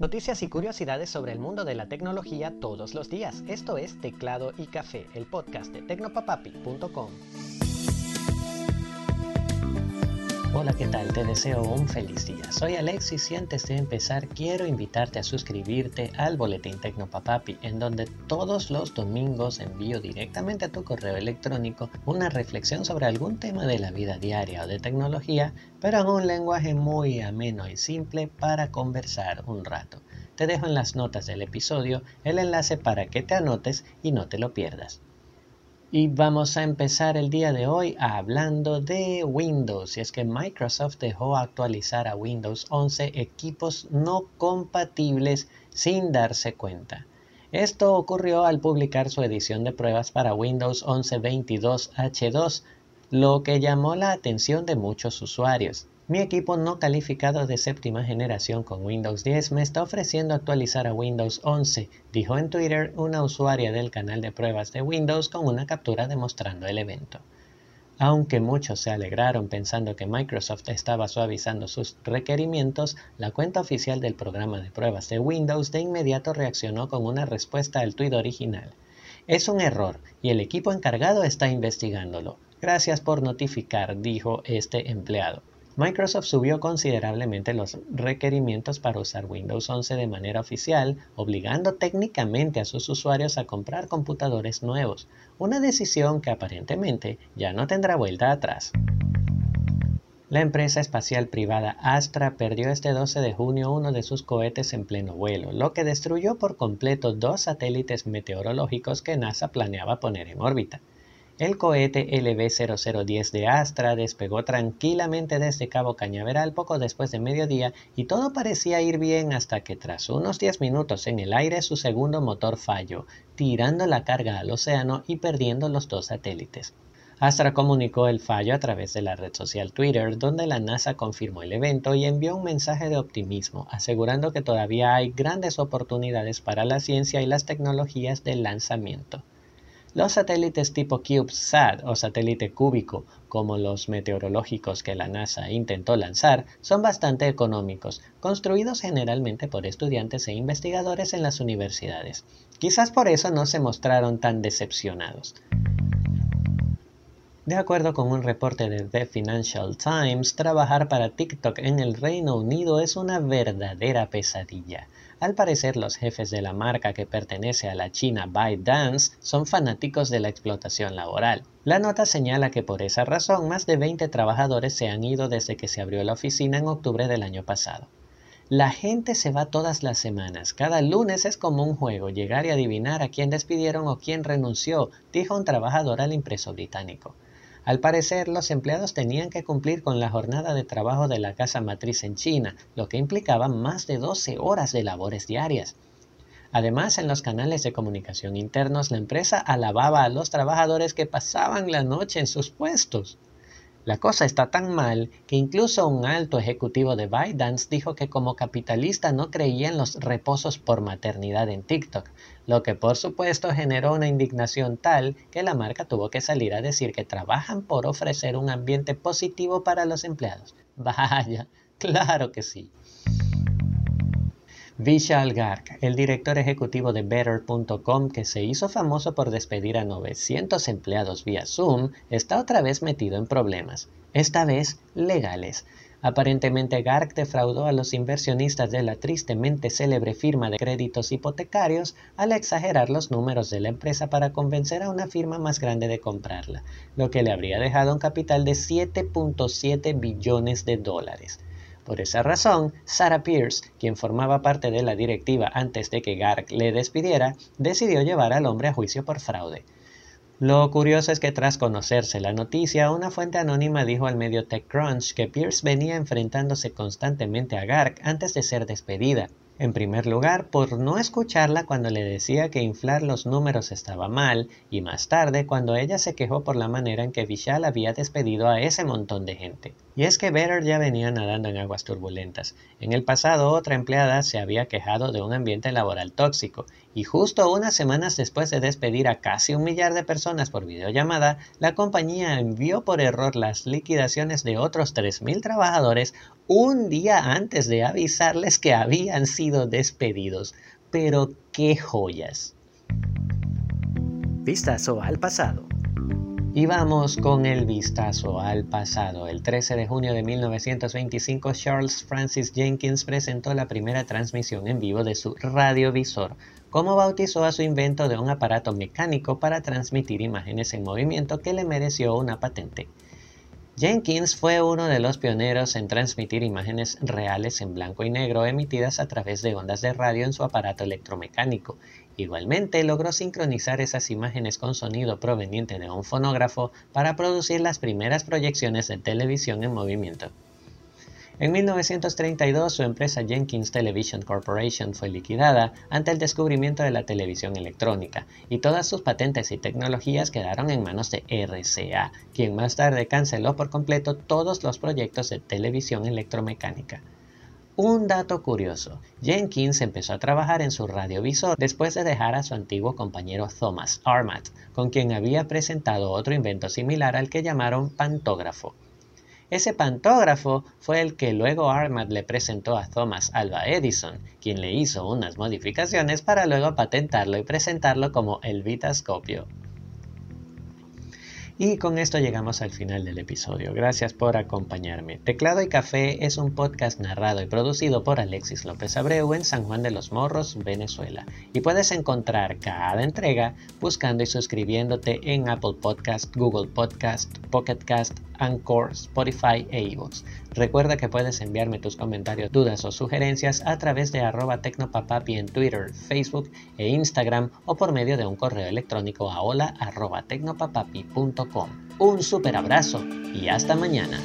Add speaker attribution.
Speaker 1: Noticias y curiosidades sobre el mundo de la tecnología todos los días. Esto es Teclado y Café, el podcast de tecnopapapi.com. Hola, ¿qué tal? Te deseo un feliz día. Soy Alexis y antes de empezar quiero invitarte a suscribirte al Boletín Tecnopapapi, en donde todos los domingos envío directamente a tu correo electrónico una reflexión sobre algún tema de la vida diaria o de tecnología, pero en un lenguaje muy ameno y simple para conversar un rato. Te dejo en las notas del episodio el enlace para que te anotes y no te lo pierdas. Y vamos a empezar el día de hoy hablando de Windows. Y es que Microsoft dejó actualizar a Windows 11 equipos no compatibles sin darse cuenta. Esto ocurrió al publicar su edición de pruebas para Windows 11 22H2, lo que llamó la atención de muchos usuarios. Mi equipo no calificado de séptima generación con Windows 10 me está ofreciendo actualizar a Windows 11, dijo en Twitter una usuaria del canal de pruebas de Windows con una captura demostrando el evento. Aunque muchos se alegraron pensando que Microsoft estaba suavizando sus requerimientos, la cuenta oficial del programa de pruebas de Windows de inmediato reaccionó con una respuesta al tuit original. Es un error y el equipo encargado está investigándolo. Gracias por notificar, dijo este empleado. Microsoft subió considerablemente los requerimientos para usar Windows 11 de manera oficial, obligando técnicamente a sus usuarios a comprar computadores nuevos, una decisión que aparentemente ya no tendrá vuelta atrás. La empresa espacial privada Astra perdió este 12 de junio uno de sus cohetes en pleno vuelo, lo que destruyó por completo dos satélites meteorológicos que NASA planeaba poner en órbita. El cohete LV-0010 de Astra despegó tranquilamente desde Cabo Cañaveral poco después de mediodía y todo parecía ir bien hasta que tras unos 10 minutos en el aire su segundo motor falló, tirando la carga al océano y perdiendo los dos satélites. Astra comunicó el fallo a través de la red social Twitter, donde la NASA confirmó el evento y envió un mensaje de optimismo, asegurando que todavía hay grandes oportunidades para la ciencia y las tecnologías de lanzamiento. Los satélites tipo CubeSat o satélite cúbico, como los meteorológicos que la NASA intentó lanzar, son bastante económicos, construidos generalmente por estudiantes e investigadores en las universidades. Quizás por eso no se mostraron tan decepcionados. De acuerdo con un reporte de The Financial Times, trabajar para TikTok en el Reino Unido es una verdadera pesadilla. Al parecer, los jefes de la marca que pertenece a la China ByteDance son fanáticos de la explotación laboral. La nota señala que por esa razón más de 20 trabajadores se han ido desde que se abrió la oficina en octubre del año pasado. La gente se va todas las semanas. Cada lunes es como un juego, llegar y adivinar a quién despidieron o quién renunció, dijo un trabajador al impreso británico. Al parecer, los empleados tenían que cumplir con la jornada de trabajo de la casa matriz en China, lo que implicaba más de 12 horas de labores diarias. Además, en los canales de comunicación internos, la empresa alababa a los trabajadores que pasaban la noche en sus puestos. La cosa está tan mal que incluso un alto ejecutivo de ByteDance dijo que como capitalista no creía en los reposos por maternidad en TikTok, lo que por supuesto generó una indignación tal que la marca tuvo que salir a decir que trabajan por ofrecer un ambiente positivo para los empleados. Vaya, claro que sí. Vishal Garg, el director ejecutivo de Better.com, que se hizo famoso por despedir a 900 empleados vía Zoom, está otra vez metido en problemas, esta vez legales. Aparentemente Garg defraudó a los inversionistas de la tristemente célebre firma de créditos hipotecarios al exagerar los números de la empresa para convencer a una firma más grande de comprarla, lo que le habría dejado un capital de 7.7 billones de dólares. Por esa razón, Sarah Pierce, quien formaba parte de la directiva antes de que Garg le despidiera, decidió llevar al hombre a juicio por fraude. Lo curioso es que tras conocerse la noticia, una fuente anónima dijo al medio TechCrunch que Pierce venía enfrentándose constantemente a Garg antes de ser despedida, en primer lugar, por no escucharla cuando le decía que inflar los números estaba mal, y más tarde cuando ella se quejó por la manera en que Vishal había despedido a ese montón de gente. Y es que Better ya venía nadando en aguas turbulentas. En el pasado otra empleada se había quejado de un ambiente laboral tóxico, Y justo unas semanas después de despedir a casi un millar de personas por videollamada, la compañía envió por error las liquidaciones de otros 3.000 trabajadores un día antes de avisarles que habían sido despedidos. Pero qué joyas. Vistazo al pasado. Y vamos con el vistazo al pasado. El 13 de junio de 1925, Charles Francis Jenkins presentó la primera transmisión en vivo de su radiovisor, como bautizó a su invento de un aparato mecánico para transmitir imágenes en movimiento que le mereció una patente. Jenkins fue uno de los pioneros en transmitir imágenes reales en blanco y negro emitidas a través de ondas de radio en su aparato electromecánico. Igualmente logró sincronizar esas imágenes con sonido proveniente de un fonógrafo para producir las primeras proyecciones de televisión en movimiento. En 1932 su empresa Jenkins Television Corporation fue liquidada ante el descubrimiento de la televisión electrónica y todas sus patentes y tecnologías quedaron en manos de RCA, quien más tarde canceló por completo todos los proyectos de televisión electromecánica. Un dato curioso, Jenkins empezó a trabajar en su radiovisor después de dejar a su antiguo compañero Thomas Armat, con quien había presentado otro invento similar al que llamaron pantógrafo. Ese pantógrafo fue el que luego Armat le presentó a Thomas Alva Edison, quien le hizo unas modificaciones para luego patentarlo y presentarlo como el vitascopio. Y con esto llegamos al final del episodio. Gracias por acompañarme. Teclado y Café es un podcast narrado y producido por Alexis López Abreu en San Juan de los Morros, Venezuela. Y puedes encontrar cada entrega buscando y suscribiéndote en Apple Podcast, Google Podcast, Pocket Cast, Anchor, Spotify e iVoox. Recuerda que puedes enviarme tus comentarios, dudas o sugerencias a través de arroba tecnopapapi en Twitter, Facebook e Instagram o por medio de un correo electrónico a hola. Un super abrazo y hasta mañana.